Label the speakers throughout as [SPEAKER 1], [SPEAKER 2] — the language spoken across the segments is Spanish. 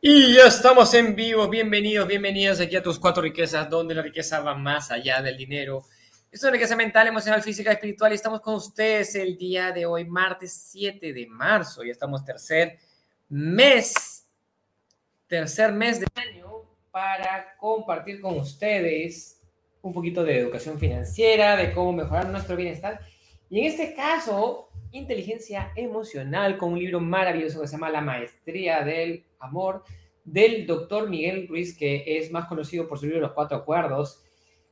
[SPEAKER 1] Y ya estamos en vivo. Bienvenidos, bienvenidos aquí a tus cuatro riquezas, donde la riqueza va más allá del dinero. Es una riqueza mental, emocional, física, espiritual. Y estamos con ustedes el día de hoy, martes 7 de marzo. Ya estamos tercer mes, tercer mes de año para compartir con ustedes un poquito de educación financiera, de cómo mejorar nuestro bienestar. Y en este caso, inteligencia emocional con un libro maravilloso que se llama La Maestría del Amor del doctor Miguel Ruiz, que es más conocido por su libro Los Cuatro Acuerdos.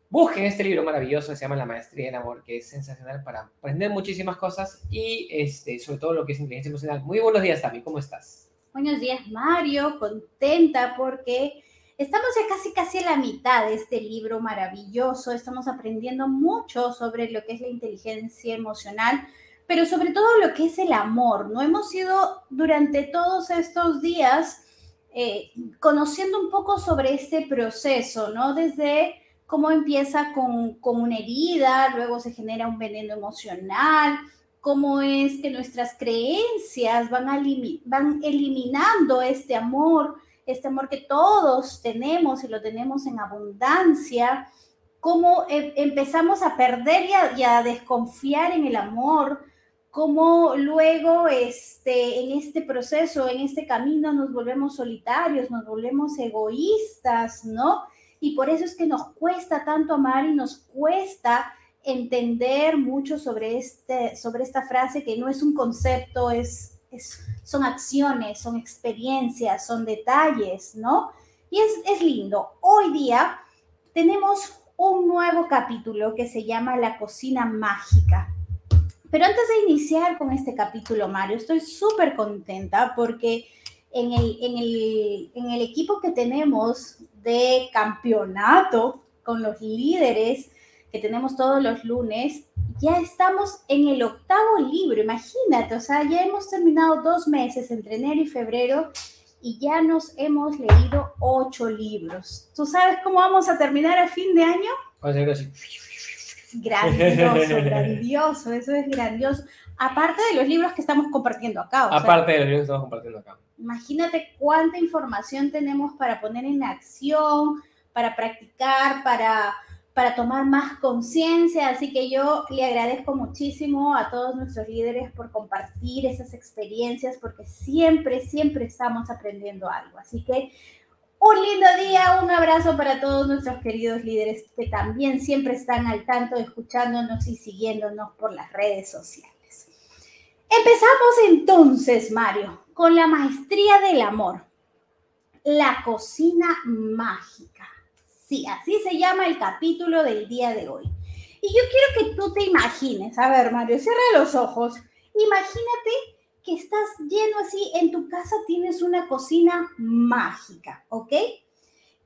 [SPEAKER 1] Busquen este libro maravilloso que se llama La Maestría del Amor, que es sensacional para aprender muchísimas cosas y este, sobre todo lo que es inteligencia emocional. Muy buenos días, Tami, ¿cómo estás?
[SPEAKER 2] Buenos días, Mario, contenta porque estamos ya casi casi a la mitad de este libro maravilloso. Estamos aprendiendo mucho sobre lo que es la inteligencia emocional pero sobre todo lo que es el amor, ¿no? Hemos ido durante todos estos días eh, conociendo un poco sobre este proceso, ¿no? Desde cómo empieza con, con una herida, luego se genera un veneno emocional, cómo es que nuestras creencias van, eliminando este amor, este amor que todos tenemos y lo tenemos en abundancia, cómo eh, empezamos a perder y a, desconfiar en el amor, cómo luego este, en este proceso, en este camino nos volvemos solitarios, nos volvemos egoístas, ¿no? Y por eso es que nos cuesta tanto amar y nos cuesta entender mucho sobre, este, sobre esta frase que no es un concepto, es, son acciones, son experiencias, son detalles, ¿no? Y es, es lindo. Hoy día tenemos un nuevo capítulo que se llama La cocina mágica. Pero antes de iniciar con este capítulo, Mario, estoy súper contenta porque en el, en, el, en el equipo que tenemos de campeonato con los líderes que tenemos todos los lunes, ya estamos en el octavo libro, imagínate, o sea, ya hemos terminado dos meses entre enero y febrero y ya nos hemos leído ocho libros. ¿Tú sabes cómo vamos a terminar a fin de año? Grandioso, grandioso, eso es grandioso. Aparte de los libros que estamos compartiendo acá.
[SPEAKER 1] Aparte de los libros que estamos compartiendo acá.
[SPEAKER 2] Imagínate cuánta información tenemos para poner en acción, para practicar, para, para tomar más conciencia. Así que yo le agradezco muchísimo a todos nuestros líderes por compartir esas experiencias, porque siempre, siempre estamos aprendiendo algo. Así que un lindo día, un abrazo para todos nuestros queridos líderes que también siempre están al tanto, escuchándonos y siguiéndonos por las redes sociales. Empezamos entonces, Mario, con la maestría del amor, la cocina mágica. Sí, así se llama el capítulo del día de hoy. Y yo quiero que tú te imagines, a ver, Mario, cierra los ojos, imagínate que estás lleno así, en tu casa tienes una cocina mágica, ¿ok?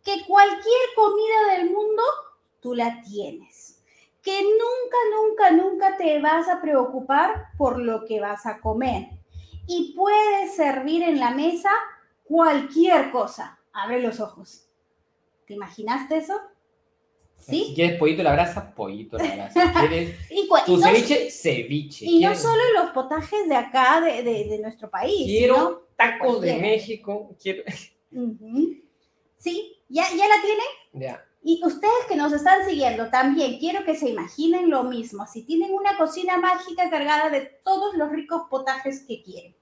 [SPEAKER 2] Que cualquier comida del mundo tú la tienes. Que nunca, nunca, nunca te vas a preocupar por lo que vas a comer. Y puedes servir en la mesa cualquier cosa. Abre los ojos. ¿Te imaginaste eso?
[SPEAKER 1] ¿Sí? Si quieres pollito la brasa, pollito la brasa. ¿Quieres tu ceviche? Ceviche.
[SPEAKER 2] Y no solo los potajes de acá, de, de, nuestro país.
[SPEAKER 1] Quiero tacos de México. Quiero...
[SPEAKER 2] Sí, ¿Ya, ¿ya la tiene?
[SPEAKER 1] Ya.
[SPEAKER 2] Y ustedes que nos están siguiendo también, quiero que se imaginen lo mismo. Si tienen una cocina mágica cargada de todos los ricos potajes que quieren.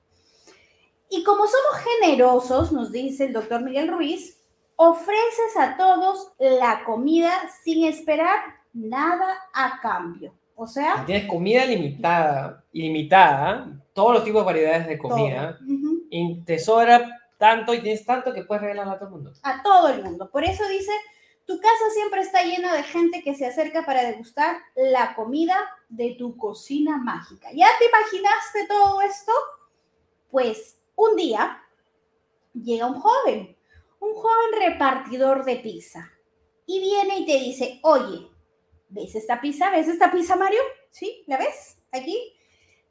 [SPEAKER 2] Y como somos generosos, nos dice el doctor Miguel Ruiz, ofreces a todos la comida sin esperar nada a cambio. O sea...
[SPEAKER 1] Tienes comida limitada, ilimitada, todos los tipos de variedades de comida, y te sobra tanto y tienes tanto que puedes regalarlo a todo el mundo.
[SPEAKER 2] A todo el mundo. Por eso dice, tu casa siempre está llena de gente que se acerca para degustar la comida de tu cocina mágica. ¿Ya te imaginaste todo esto? Pues un día llega un joven un joven repartidor de pizza y viene y te dice, oye, ¿ves esta pizza? ¿Ves esta pizza, Mario? ¿Sí? ¿La ves? Aquí.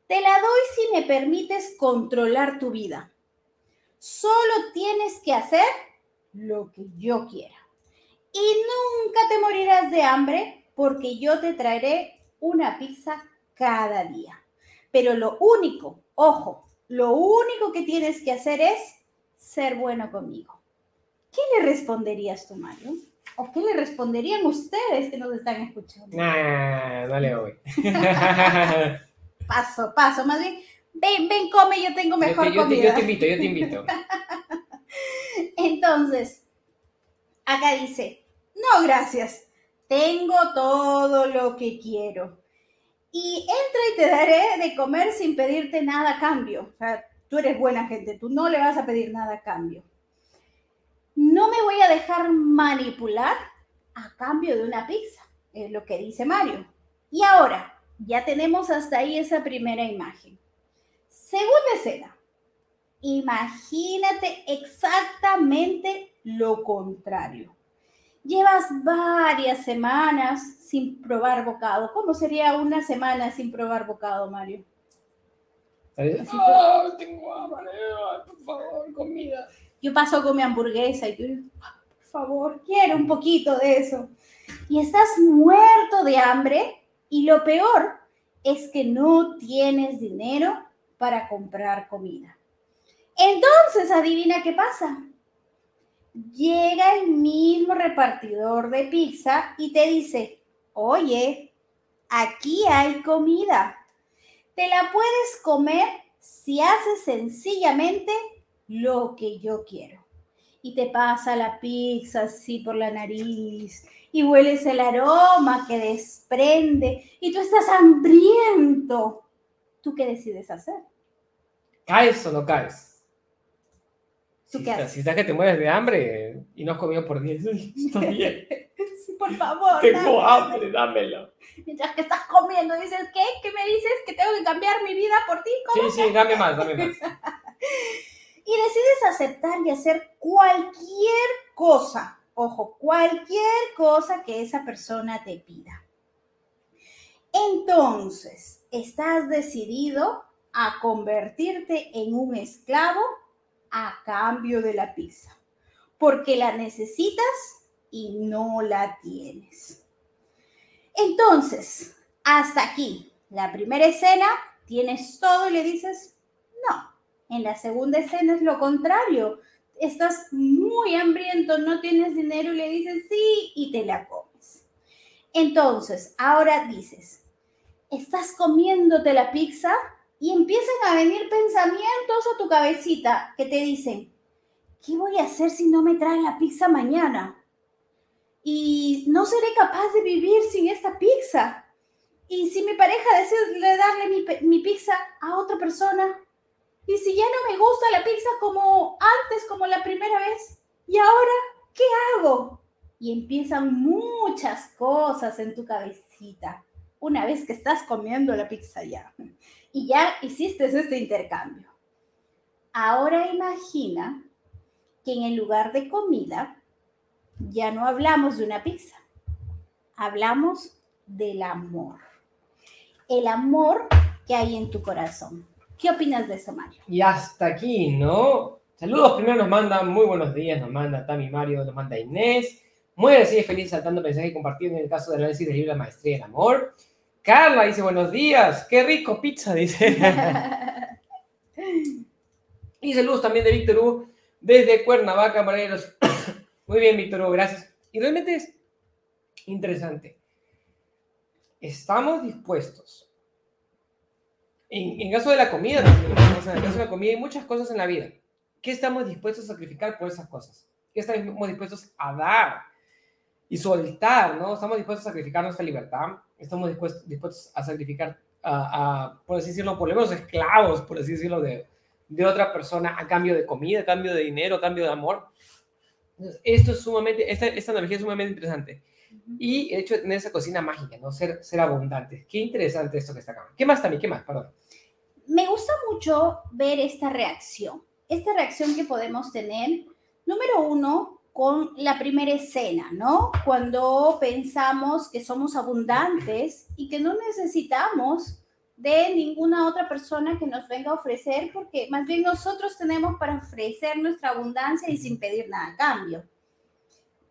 [SPEAKER 2] Te la doy si me permites controlar tu vida. Solo tienes que hacer lo que yo quiera. Y nunca te morirás de hambre porque yo te traeré una pizza cada día. Pero lo único, ojo, lo único que tienes que hacer es ser bueno conmigo. ¿Qué le responderías tú, Mario? ¿O qué le responderían ustedes que nos están escuchando?
[SPEAKER 1] Nah, no le voy.
[SPEAKER 2] paso, paso, más bien, ven, ven, come, yo tengo mejor
[SPEAKER 1] yo, te,
[SPEAKER 2] comida.
[SPEAKER 1] yo te invito, yo te invito.
[SPEAKER 2] Entonces, acá dice, no, gracias, tengo todo lo que quiero. Y entra y te daré de comer sin pedirte nada a cambio. O sea, tú eres buena gente, tú no le vas a pedir nada a cambio. No me voy a dejar manipular a cambio de una pizza, es lo que dice Mario. Y ahora, ya tenemos hasta ahí esa primera imagen. Segunda escena. Imagínate exactamente lo contrario. Llevas varias semanas sin probar bocado. ¿Cómo sería una semana sin probar bocado, Mario?
[SPEAKER 1] Oh, tengo hambre, por favor, comida.
[SPEAKER 2] Yo paso con mi hamburguesa y tú, por favor, quiero un poquito de eso. Y estás muerto de hambre y lo peor es que no tienes dinero para comprar comida. Entonces, adivina qué pasa. Llega el mismo repartidor de pizza y te dice, oye, aquí hay comida. Te la puedes comer si haces sencillamente lo que yo quiero. Y te pasa la pizza así por la nariz y hueles el aroma que desprende y tú estás hambriento. ¿Tú qué decides hacer?
[SPEAKER 1] ¿Caes o no caes?
[SPEAKER 2] ¿Tú
[SPEAKER 1] si,
[SPEAKER 2] qué haces?
[SPEAKER 1] si estás que te mueres de hambre y no has comido por 10, está bien.
[SPEAKER 2] Sí, por favor.
[SPEAKER 1] Tengo
[SPEAKER 2] dame.
[SPEAKER 1] hambre, dámelo.
[SPEAKER 2] Mientras que estás comiendo, dices, ¿qué? ¿Qué me dices? ¿Que tengo que cambiar mi vida por ti? ¿Cómo?
[SPEAKER 1] Sí, sí, dame más, dame más.
[SPEAKER 2] Y decides aceptar y hacer cualquier cosa, ojo, cualquier cosa que esa persona te pida. Entonces, estás decidido a convertirte en un esclavo a cambio de la pizza, porque la necesitas y no la tienes. Entonces, hasta aquí, la primera escena, tienes todo y le dices, no. En la segunda escena es lo contrario. Estás muy hambriento, no tienes dinero y le dices sí y te la comes. Entonces, ahora dices, estás comiéndote la pizza y empiezan a venir pensamientos a tu cabecita que te dicen, ¿qué voy a hacer si no me traen la pizza mañana? Y no seré capaz de vivir sin esta pizza. Y si mi pareja decide darle mi, mi pizza a otra persona, y si ya no me gusta la pizza como antes, como la primera vez, ¿y ahora qué hago? Y empiezan muchas cosas en tu cabecita una vez que estás comiendo la pizza ya. Y ya hiciste este intercambio. Ahora imagina que en el lugar de comida ya no hablamos de una pizza, hablamos del amor. El amor que hay en tu corazón. ¿Qué opinas de eso, Mario?
[SPEAKER 1] Y hasta aquí, ¿no? Saludos, primero nos manda muy buenos días, nos manda Tami Mario, nos manda Inés. Muy agradecida y feliz saltando mensaje y compartiendo en el caso del análisis del libro La Maestría del Amor. Carla dice buenos días, qué rico pizza, dice. y saludos también de Víctor Hugo desde Cuernavaca, Morelos. Muy bien, Víctor Hugo, gracias. Y realmente es interesante. Estamos dispuestos. En, en caso de la comida también, o sea, en caso de la comida hay muchas cosas en la vida. ¿Qué estamos dispuestos a sacrificar por esas cosas? ¿Qué estamos dispuestos a dar y soltar, no? Estamos dispuestos a sacrificar nuestra libertad, estamos dispuestos, dispuestos a sacrificar, a, a, por así decirlo, por lo menos esclavos, por así decirlo, de, de otra persona a cambio de comida, a cambio de dinero, a cambio de amor. Entonces, esto es sumamente, esta, esta analogía es sumamente interesante. Y el hecho de tener esa cocina mágica, ¿no? Ser, ser abundante. Qué interesante esto que está acá. ¿Qué más también? ¿Qué más? Perdón.
[SPEAKER 2] Me gusta mucho ver esta reacción, esta reacción que podemos tener, número uno, con la primera escena, ¿no? Cuando pensamos que somos abundantes y que no necesitamos de ninguna otra persona que nos venga a ofrecer, porque más bien nosotros tenemos para ofrecer nuestra abundancia y sin pedir nada a cambio.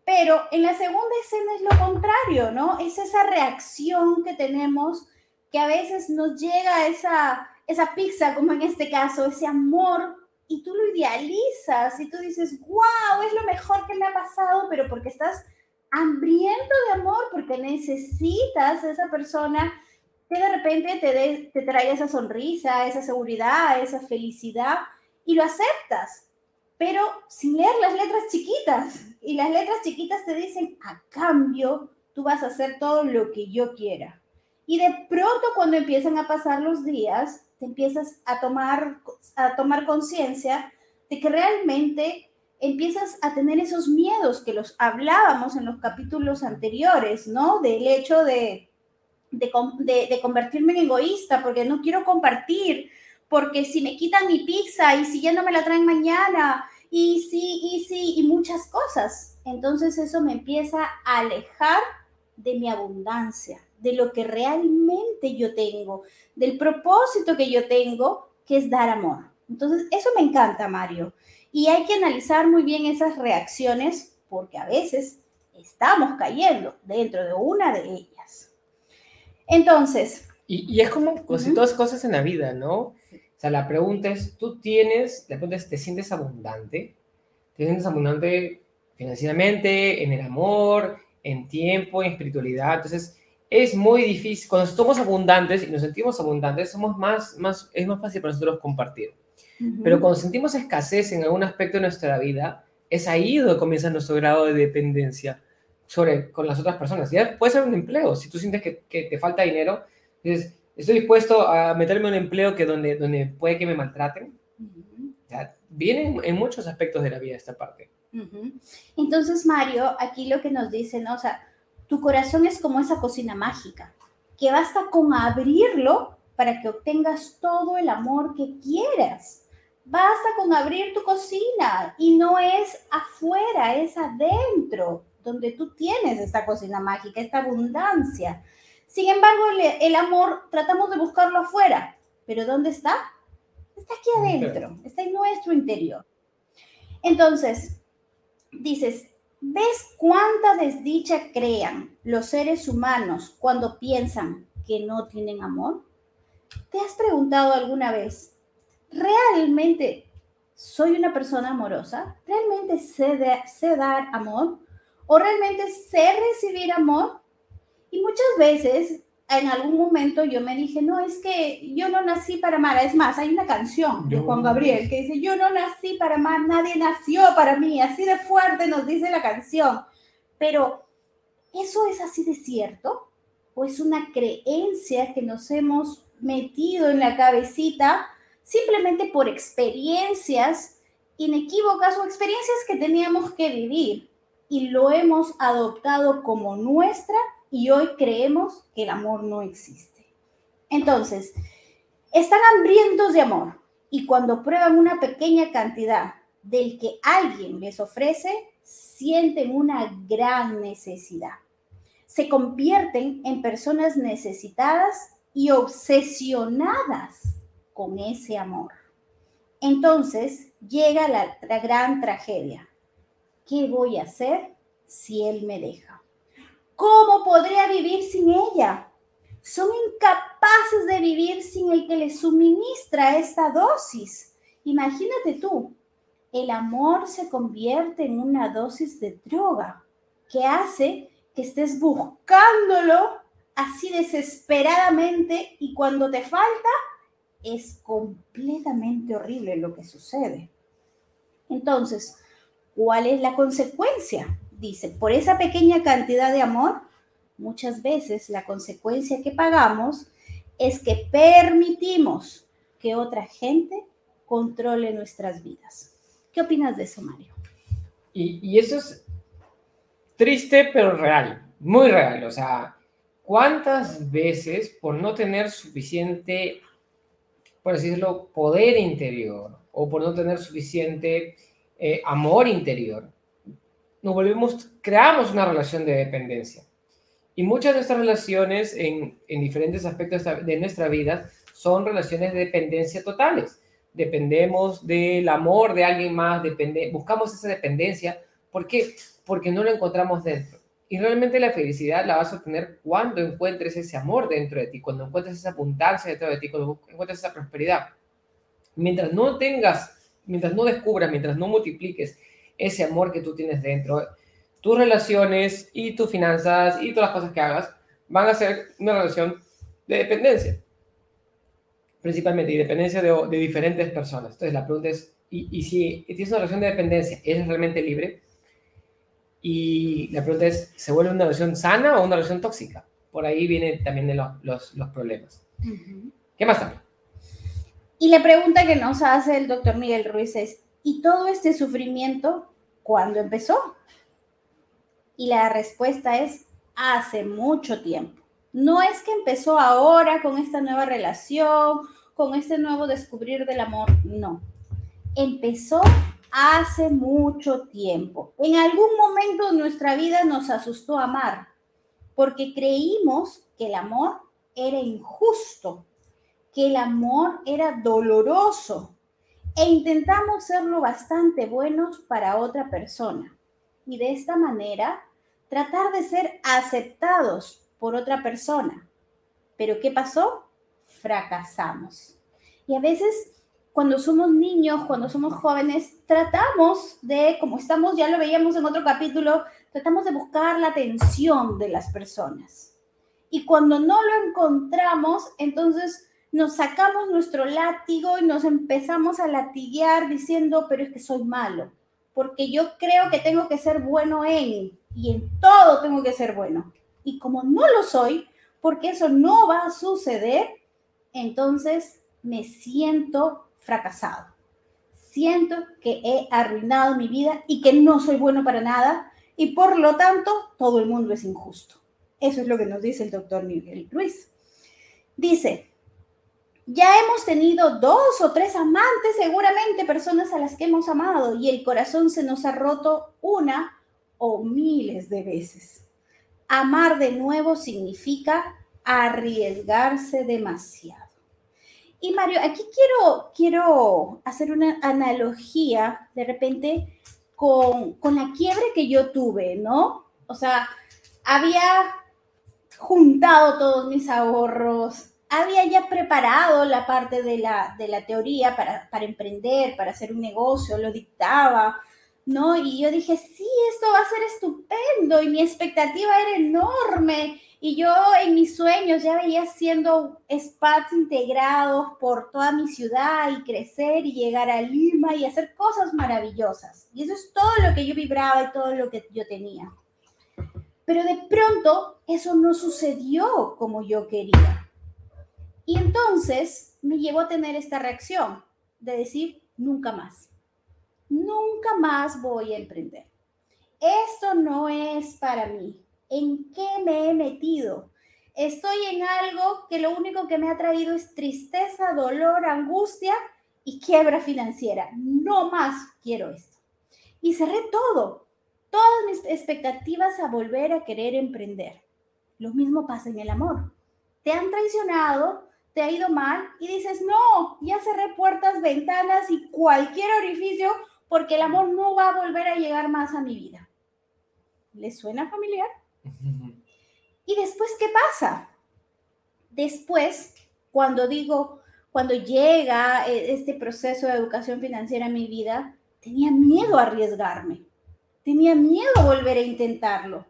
[SPEAKER 2] Pero en la segunda escena es lo contrario, ¿no? Es esa reacción que tenemos que a veces nos llega esa, esa pizza, como en este caso, ese amor y tú lo idealizas y tú dices, wow, es lo mejor que me ha pasado, pero porque estás hambriento de amor, porque necesitas esa persona que de repente te, te traiga esa sonrisa, esa seguridad, esa felicidad, y lo aceptas, pero sin leer las letras chiquitas. Y las letras chiquitas te dicen, a cambio, tú vas a hacer todo lo que yo quiera. Y de pronto cuando empiezan a pasar los días, te empiezas a tomar, a tomar conciencia de que realmente empiezas a tener esos miedos que los hablábamos en los capítulos anteriores, ¿no? Del hecho de, de, de, convertirme en egoísta porque no quiero compartir, porque si me quitan mi pizza y si ya no me la traen mañana, y sí, y sí, y muchas cosas. Entonces eso me empieza a alejar de mi abundancia, de lo que realmente yo tengo, del propósito que yo tengo, que es dar amor. Entonces, eso me encanta, Mario. Y hay que analizar muy bien esas reacciones porque a veces estamos cayendo dentro de una de ellas. Entonces.
[SPEAKER 1] Y, es como casi todas cosas en la vida, ¿no? O sea, la pregunta es, tú tienes, la pregunta es, ¿te sientes abundante? ¿Te sientes abundante financieramente, en el amor, en tiempo, en espiritualidad? Entonces, es muy difícil, cuando somos abundantes y nos sentimos abundantes, somos más, más, es más fácil para nosotros compartir. Pero cuando sentimos escasez en algún aspecto de nuestra vida, es ahí donde comienza nuestro grado de dependencia sobre, con las otras personas. Ya puede ser un empleo, si tú sientes que, que te falta dinero, dices, estoy dispuesto a meterme en un empleo que donde, donde puede que me maltraten. viene en muchos aspectos de la vida esta parte.
[SPEAKER 2] Entonces, Mario, aquí lo que nos dice, ¿no? O sea, tu corazón es como esa cocina mágica, que basta con abrirlo para que obtengas todo el amor que quieras. Basta con abrir tu cocina y no es afuera, es adentro, donde tú tienes esta cocina mágica, esta abundancia. Sin embargo, el, amor tratamos de buscarlo afuera, pero ¿dónde está? Está aquí adentro, está en nuestro interior. Entonces, dices, ¿Ves cuánta desdicha crean los seres humanos cuando piensan que no tienen amor? ¿Te has preguntado alguna vez, ¿realmente soy una persona amorosa? ¿Realmente sé, sé dar amor? ¿O realmente sé recibir amor? Y muchas veces en algún momento yo me dije, no, es que yo no nací para amar. Es más, hay una canción de Juan Gabriel que dice, yo no nací para amar, nadie nació para mí. Así de fuerte nos dice la canción. Pero, ¿eso es así de cierto? ¿O es una creencia que nos hemos metido en la cabecita simplemente por experiencias inequívocas o experiencias que teníamos que vivir y lo hemos adoptado como nuestra y hoy creemos que el amor no existe. Entonces, están hambrientos de amor y cuando prueban una pequeña cantidad del que alguien les ofrece, sienten una gran necesidad. Se convierten en personas necesitadas y obsesionadas con ese amor. Entonces llega la, gran tragedia. ¿Qué voy a hacer si él me deja? ¿Cómo podría vivir sin ella? Son incapaces de vivir sin el que les suministra esta dosis. Imagínate tú, el amor se convierte en una dosis de droga que hace que estés buscándolo así desesperadamente y cuando te falta es completamente horrible lo que sucede. Entonces, ¿cuál es la consecuencia? Dice, por esa pequeña cantidad de amor, muchas veces la consecuencia que pagamos es que permitimos que otra gente controle nuestras vidas. ¿Qué opinas de eso, Mario?
[SPEAKER 1] Y, eso es triste, pero real, muy real. O sea, ¿cuántas veces por no tener suficiente, por decirlo, poder interior o por no tener suficiente eh, amor interior, nos volvemos, creamos una relación de dependencia. Y muchas de nuestras relaciones en, en diferentes aspectos de nuestra vida son relaciones de dependencia totales. Dependemos del amor de alguien más, depende, buscamos esa dependencia. ¿Por? Porque no lo encontramos dentro. Y realmente la felicidad la vas a obtener cuando encuentres ese amor dentro de ti, cuando encuentres esa abundancia dentro de ti, cuando encuentres esa prosperidad. Mientras no tengas mientras no descubras, mientras no multipliques ese amor que tú tienes dentro, tus relaciones y tus finanzas y todas las cosas que hagas van a ser una relación de dependencia, principalmente, y dependencia de, de diferentes personas. Entonces la pregunta es, ¿y, y si tienes una relación de dependencia, ¿eres realmente libre? Y la pregunta es, ¿se vuelve una relación sana o una relación tóxica? Por ahí vienen también los, los, los problemas. ¿Qué más también?
[SPEAKER 2] Y la pregunta que nos hace el doctor Miguel Ruiz es, ¿y todo este sufrimiento cuándo empezó? Y la respuesta es, hace mucho tiempo. No es que empezó ahora con esta nueva relación, con este nuevo descubrir del amor, no. Empezó hace mucho tiempo. En algún momento de nuestra vida nos asustó amar, porque creímos que el amor era injusto, que el amor era doloroso, e intentamos ser lo bastante buenos para otra persona. Y de esta manera, tratar de ser aceptados por otra persona. Pero ¿qué pasó? Fracasamos. Y a veces cuando somos niños, cuando somos jóvenes, tratamos de, como estamos, ya lo veíamos en otro capítulo, tratamos de buscar la atención de las personas. Y cuando no lo encontramos, entonces nos sacamos nuestro látigo y nos empezamos a latiguear diciendo, pero es que soy malo, porque yo creo que tengo que ser bueno en, y en todo tengo que ser bueno. Y como no lo soy, porque eso no va a suceder, entonces me siento fracasado. Siento que he arruinado mi vida y que no soy bueno para nada y por lo tanto todo el mundo es injusto. Eso es lo que nos dice el doctor Miguel Ruiz. Dice, ya hemos tenido dos o tres amantes, seguramente personas a las que hemos amado y el corazón se nos ha roto una o miles de veces. Amar de nuevo significa arriesgarse demasiado. Y Mario, aquí quiero, quiero hacer una analogía de repente con, con la quiebre que yo tuve, ¿no? O sea, había juntado todos mis ahorros, había ya preparado la parte de la, de la teoría para, para, emprender, para hacer un negocio, lo dictaba, ¿no? Y yo dije, sí, esto va a ser estupendo y mi expectativa era enorme y yo en mis sueños ya veía haciendo spas integrados por toda mi ciudad y crecer y llegar a Lima y hacer cosas maravillosas. Y eso es todo lo que yo vibraba y todo lo que yo tenía. Pero de pronto eso no sucedió como yo quería. Y entonces me llevó a tener esta reacción de decir, nunca más. Nunca más voy a emprender. Esto no es para mí ¿En qué me he metido? Estoy en algo que lo único que me ha traído es tristeza, dolor, angustia y quiebra financiera. No más quiero esto. Y cerré todo, todas mis expectativas a volver a querer emprender. Lo mismo pasa en el amor. Te han traicionado, te ha ido mal y dices, no, ya cerré puertas, ventanas y cualquier orificio porque el amor no va a volver a llegar más a mi vida. ¿Les suena familiar? ¿Y después qué pasa? Después, cuando digo, cuando llega eh, este proceso de educación financiera en mi vida, tenía miedo a arriesgarme, tenía miedo a volver a intentarlo,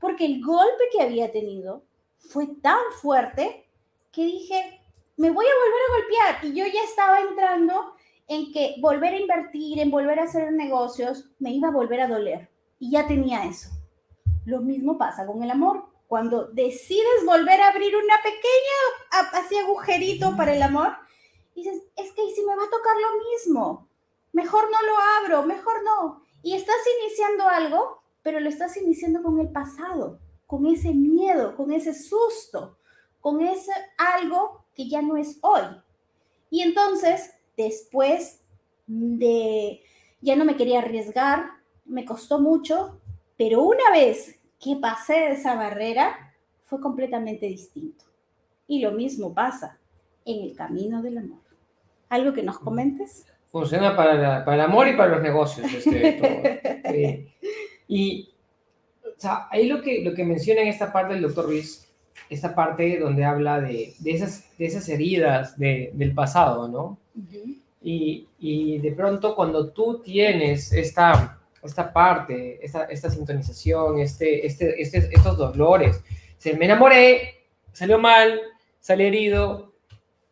[SPEAKER 2] porque el golpe que había tenido fue tan fuerte que dije, me voy a volver a golpear y yo ya estaba entrando en que volver a invertir, en volver a hacer negocios, me iba a volver a doler. Y ya tenía eso. Lo mismo pasa con el amor. Cuando decides volver a abrir una pequeña, así agujerito para el amor, dices, es que si me va a tocar lo mismo, mejor no lo abro, mejor no. Y estás iniciando algo, pero lo estás iniciando con el pasado, con ese miedo, con ese susto, con ese algo que ya no es hoy. Y entonces, después de, ya no me quería arriesgar, me costó mucho, pero una vez que pasé de esa barrera, fue completamente distinto. Y lo mismo pasa en el camino del amor. ¿Algo que nos comentes?
[SPEAKER 1] Funciona para, para el amor y para los negocios. Este, y o sea, ahí lo que, lo que menciona en esta parte del doctor Ruiz, esta parte donde habla de, de, esas, de esas heridas de, del pasado, ¿no? Y, y de pronto cuando tú tienes esta, esta parte, esta, esta sintonización, este, este, este, estos dolores, se me enamoré, salió mal, salí herido,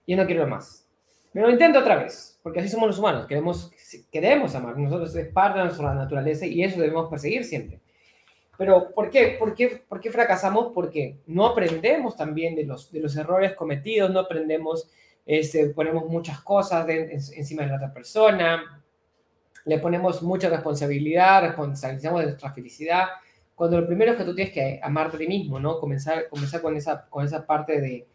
[SPEAKER 1] y no quiero más. Pero lo intento otra vez, porque así somos los humanos, queremos, queremos amar, nosotros es parte de nuestra naturaleza y eso debemos perseguir siempre. Pero ¿por qué? ¿Por qué, por qué fracasamos? Porque no aprendemos también de los, de los errores cometidos, no aprendemos, este, ponemos muchas cosas encima de la otra persona, le ponemos mucha responsabilidad, responsabilizamos de nuestra felicidad, cuando lo primero es que tú tienes que amarte a ti mismo, ¿no? Comenzar, comenzar con, esa, con esa parte de,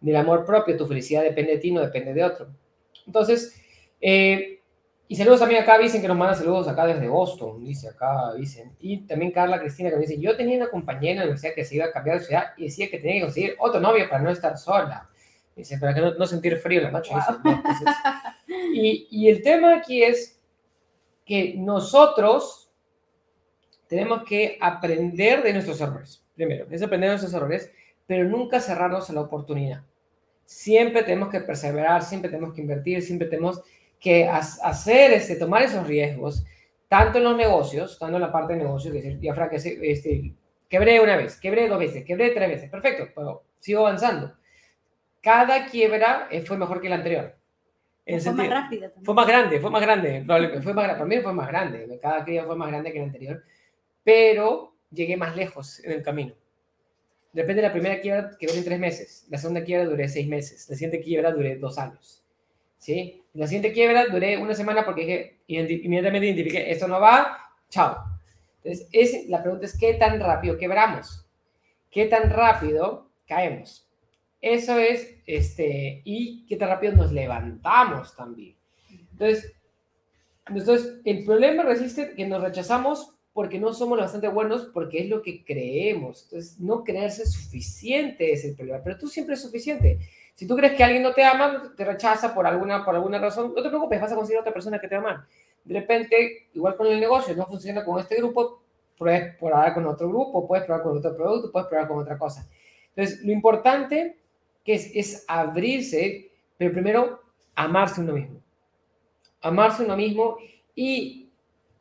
[SPEAKER 1] del amor propio, tu felicidad depende de ti, no depende de otro. Entonces, eh, y saludos también acá, dicen que nos manda saludos acá desde Boston, dice acá, dicen. Y también Carla Cristina que me dice, yo tenía una compañera en la universidad que se iba a cambiar de ciudad y decía que tenía que conseguir otro novio para no estar sola. Dice, para que no, sentir frío en la noche. y, y el tema aquí es que nosotros tenemos que aprender de nuestros errores. Primero, es aprender de nuestros errores, pero nunca cerrarnos a la oportunidad. Siempre tenemos que perseverar, siempre tenemos que invertir, siempre tenemos que hacer, este, tomar esos riesgos, tanto en los negocios, tanto en la parte de negocios, que decir, ya que este, quebré una vez, quebré dos veces, quebré tres veces, perfecto, pero sigo avanzando. Cada quiebra eh, fue mejor que la anterior.
[SPEAKER 2] fue más rápida
[SPEAKER 1] Fue más grande, fue más grande. Fue más, para mí fue más grande. Cada quiebra fue más grande que la anterior. Pero llegué más lejos en el camino. Depende de la primera quiebra que en tres meses. La segunda quiebra duré seis meses. La siguiente quiebra duré dos años. ¿Sí? La siguiente quiebra duré una semana porque inmediatamente identifiqué, esto no va, chao. Entonces, es, la pregunta es, ¿qué tan rápido quebramos? ¿Qué tan rápido caemos? Eso es, este, y qué tan rápido nos levantamos también. Entonces, entonces el problema resiste que nos rechazamos porque no somos bastante buenos, porque es lo que creemos. Entonces, no creerse suficiente es el problema, pero tú siempre es suficiente. Si tú crees que alguien no te ama, te rechaza por alguna, por alguna razón, no te preocupes, vas a conseguir otra persona que te ama. De repente, igual con el negocio, no funciona con este grupo, puedes probar con otro grupo, puedes probar con otro producto, puedes probar con otra cosa. Entonces, lo importante que es, es abrirse, pero primero amarse uno mismo. Amarse uno mismo y,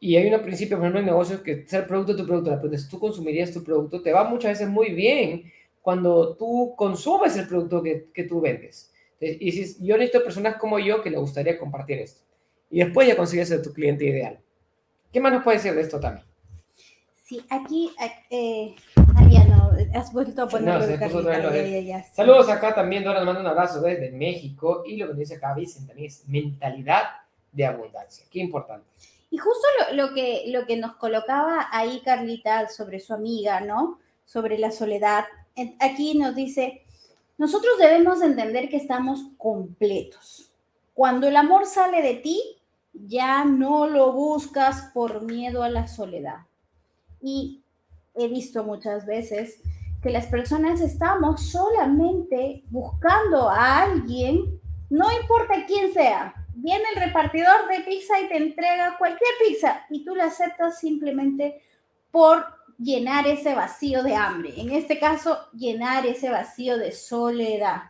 [SPEAKER 1] y hay un principio, por ejemplo, en negocios que ser producto de tu producto, la tú consumirías tu producto, te va muchas veces muy bien cuando tú consumes el producto que, que tú vendes. Y dices, yo necesito personas como yo que le gustaría compartir esto. Y después ya consigues a tu cliente ideal. ¿Qué más nos puede decir de esto también?
[SPEAKER 2] Sí, aquí, eh, ya no, has vuelto a ponerlo.
[SPEAKER 1] No, Saludos acá también, Dora nos manda un abrazo desde México. Y lo que dice acá Vicente también es mentalidad de abundancia. Qué importante.
[SPEAKER 2] Y justo lo, lo, que, lo que nos colocaba ahí Carlita sobre su amiga, ¿no? Sobre la soledad aquí nos dice, nosotros debemos entender que estamos completos. Cuando el amor sale de ti, ya no lo buscas por miedo a la soledad. Y he visto muchas veces que las personas estamos solamente buscando a alguien, no importa quién sea. Viene el repartidor de pizza y te entrega cualquier pizza y tú la aceptas simplemente por llenar ese vacío de hambre, en este caso, llenar ese vacío de soledad.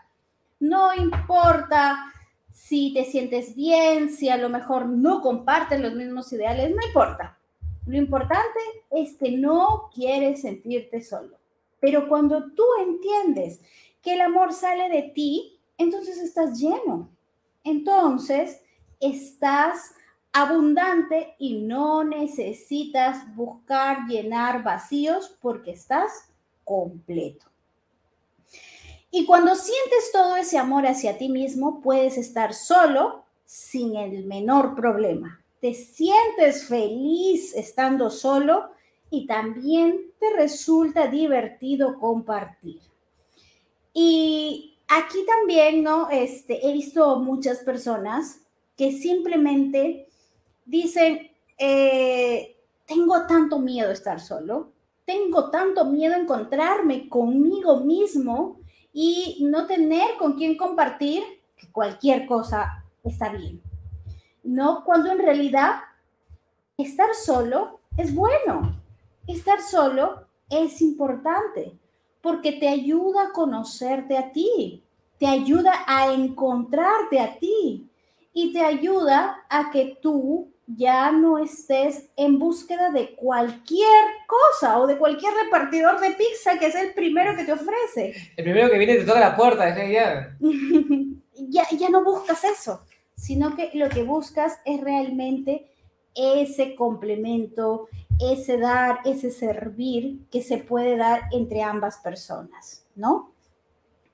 [SPEAKER 2] No importa si te sientes bien, si a lo mejor no comparten los mismos ideales, no importa. Lo importante es que no quieres sentirte solo. Pero cuando tú entiendes que el amor sale de ti, entonces estás lleno. Entonces estás abundante y no necesitas buscar llenar vacíos porque estás completo. Y cuando sientes todo ese amor hacia ti mismo, puedes estar solo sin el menor problema. Te sientes feliz estando solo y también te resulta divertido compartir. Y aquí también, ¿no? Este, he visto muchas personas que simplemente dicen, eh, tengo tanto miedo de estar solo, tengo tanto miedo de encontrarme conmigo mismo y no tener con quién compartir, que cualquier cosa está bien. No, cuando en realidad estar solo es bueno. Estar solo es importante porque te ayuda a conocerte a ti, te ayuda a encontrarte a ti, y te ayuda a que tú ya no estés en búsqueda de cualquier cosa o de cualquier repartidor de pizza que es el primero que te ofrece.
[SPEAKER 1] El primero que viene te toca la puerta, ya.
[SPEAKER 2] ya, ya no buscas eso, sino que lo que buscas es realmente ese complemento, ese dar, ese servir que se puede dar entre ambas personas, ¿no?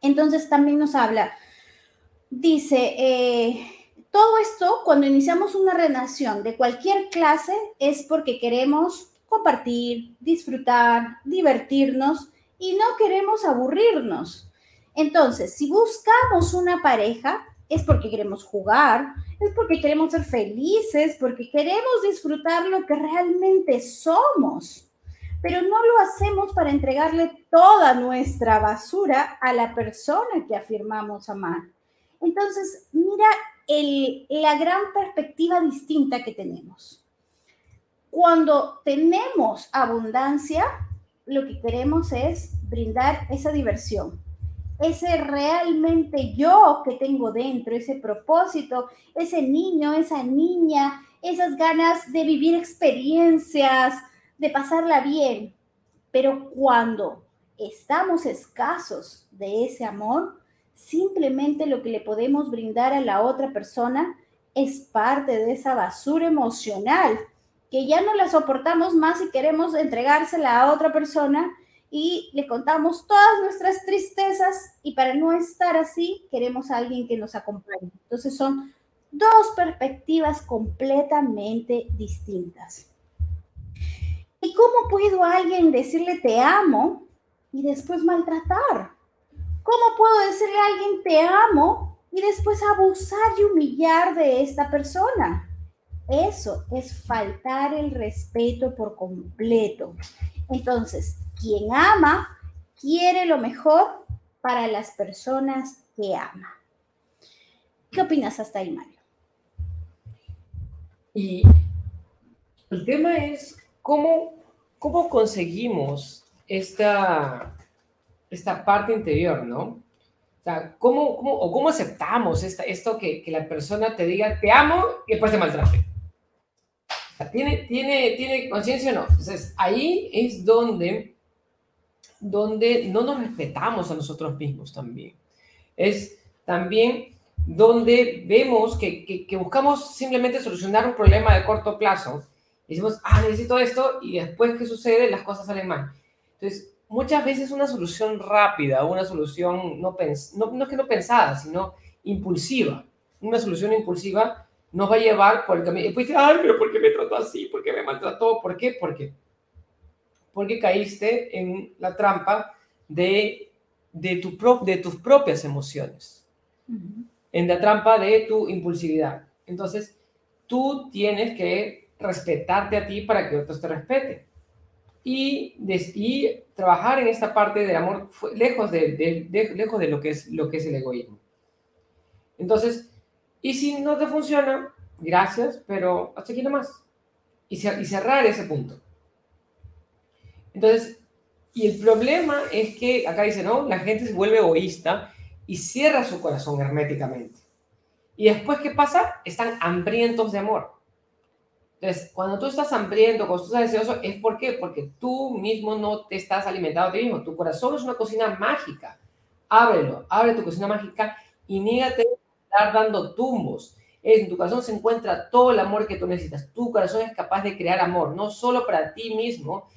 [SPEAKER 2] Entonces también nos habla, dice, eh, todo esto cuando iniciamos una relación de cualquier clase es porque queremos compartir, disfrutar, divertirnos y no queremos aburrirnos. Entonces, si buscamos una pareja, es porque queremos jugar, es porque queremos ser felices, porque queremos disfrutar lo que realmente somos. Pero no lo hacemos para entregarle toda nuestra basura a la persona que afirmamos amar. Entonces, mira la gran perspectiva distinta que tenemos. Cuando tenemos abundancia, lo que queremos es brindar esa diversión, ese realmente yo que tengo dentro, ese propósito, ese niño, esa niña, esas ganas de vivir experiencias, de pasarla bien. Pero cuando estamos escasos de ese amor, simplemente lo que le podemos brindar a la otra persona es parte de esa basura emocional que ya no la soportamos más y queremos entregársela a otra persona y le contamos todas nuestras tristezas y para no estar así queremos a alguien que nos acompañe. Entonces son dos perspectivas completamente distintas. ¿Y cómo puedo alguien decirle te amo y después maltratar? ¿Cómo puedo decirle a alguien te amo y después abusar y humillar de esta persona? Eso es faltar el respeto por completo. Entonces, quien ama quiere lo mejor para las personas que ama. ¿Qué opinas hasta ahí, Mario?
[SPEAKER 1] Y el tema es cómo, cómo conseguimos esta, esta parte interior, ¿no? O sea, ¿cómo, cómo, o cómo aceptamos esta, esto que, que, la persona te diga te amo y después te maltrate? ¿tiene, tiene, ¿Tiene conciencia o no? Entonces, ahí es donde donde no nos respetamos a nosotros mismos también. Es también donde vemos que, que, buscamos simplemente solucionar un problema de corto plazo. Y decimos, ah, necesito esto, y después, ¿qué sucede? Las cosas salen mal. Entonces, muchas veces una solución rápida, una solución no, no, no es que no pensada, sino impulsiva, una solución impulsiva nos va a llevar por el camino. Y después, ay, pero ¿por qué me trató así? ¿Por qué me maltrató? ¿Por qué? Porque porque caíste en la trampa de, de, tu de tus propias emociones, en la trampa de tu impulsividad. Entonces, tú tienes que respetarte a ti para que otros te respeten. Y, trabajar en esta parte del amor lejos de, lejos de lo, que es, lo que es el egoísmo. Entonces, y si no te funciona, gracias, pero hasta aquí nomás. Y, y cerrar ese punto. Entonces, y el problema es que acá dice, ¿no? La gente se vuelve egoísta y cierra su corazón herméticamente. Y después, ¿qué pasa? Están hambrientos de amor. Entonces, cuando tú estás hambriento, cuando tú estás deseoso, ¿es por qué? Porque tú mismo no te estás alimentando a ti mismo. Tu corazón es una cocina mágica. Ábrelo, abre tu cocina mágica y nígate a estar dando tumbos. En tu corazón se encuentra todo el amor que tú necesitas. Tu corazón es capaz de crear amor, no solo para ti mismo,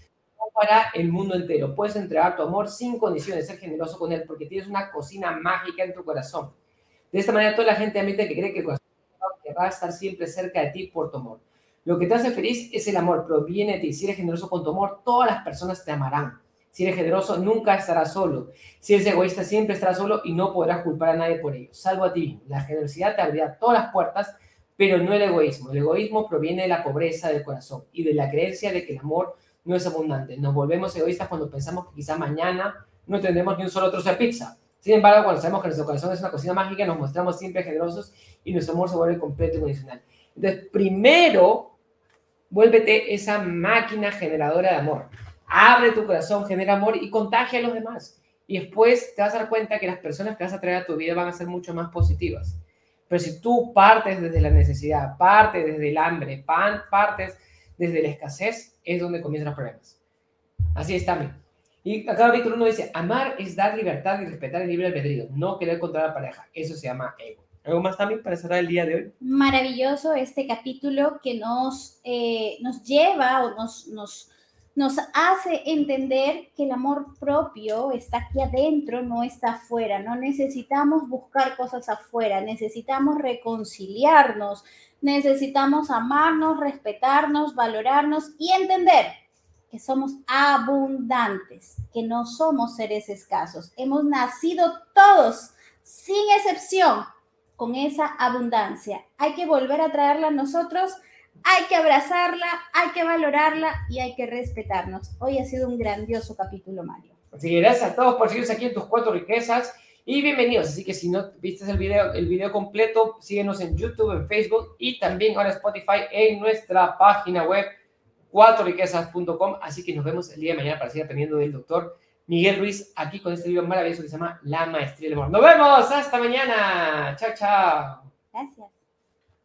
[SPEAKER 1] para el mundo entero. Puedes entregar tu amor sin condiciones, ser generoso con él, porque tienes una cocina mágica en tu corazón. De esta manera, toda la gente admite que cree que el corazón va a estar siempre cerca de ti por tu amor. Lo que te hace feliz es el amor, proviene de ti. Si eres generoso con tu amor, todas las personas te amarán. Si eres generoso, nunca estarás solo. Si eres egoísta, siempre estarás solo y no podrás culpar a nadie por ello, salvo a ti. La generosidad te abrirá todas las puertas, pero no el egoísmo. El egoísmo proviene de la pobreza del corazón y de la creencia de que el amor no es abundante. Nos volvemos egoístas cuando pensamos que quizá mañana no tendremos ni un solo trozo de pizza. Sin embargo, cuando sabemos que nuestro corazón es una cocina mágica, nos mostramos siempre generosos y nuestro amor se vuelve completo y condicional. Entonces, primero, vuélvete esa máquina generadora de amor. Abre tu corazón, genera amor y contagia a los demás. Y después te vas a dar cuenta que las personas que vas a traer a tu vida van a ser mucho más positivas. Pero si tú partes desde la necesidad, partes desde el hambre, partes desde la escasez, es donde comienzan los problemas. Así es también. Y acá Víctor uno dice, amar es dar libertad y respetar el libre albedrío, no querer controlar a la pareja. Eso se llama ego. ¿Algo más también para cerrar el día de hoy?
[SPEAKER 2] Maravilloso este capítulo que nos, eh, nos lleva o nos, nos, nos hace entender que el amor propio está aquí adentro, no está afuera. No necesitamos buscar cosas afuera, necesitamos reconciliarnos, necesitamos amarnos, respetarnos, valorarnos y entender que somos abundantes, que no somos seres escasos. Hemos nacido todos, sin excepción, con esa abundancia. Hay que volver a traerla a nosotros, hay que abrazarla, hay que valorarla y hay que respetarnos. Hoy ha sido un grandioso capítulo, Mario.
[SPEAKER 1] Así que gracias a todos por seguirnos aquí en tus cuatro riquezas y bienvenidos. Así que si no viste el video, el video completo, síguenos en YouTube, en Facebook y también ahora Spotify en nuestra página web cuatroriquezas.com. Así que nos vemos el día de mañana para seguir aprendiendo del doctor Miguel Ruiz aquí con este libro maravilloso que se llama La Maestría del Amor. Nos vemos, hasta mañana. Chao, chao.
[SPEAKER 2] Gracias.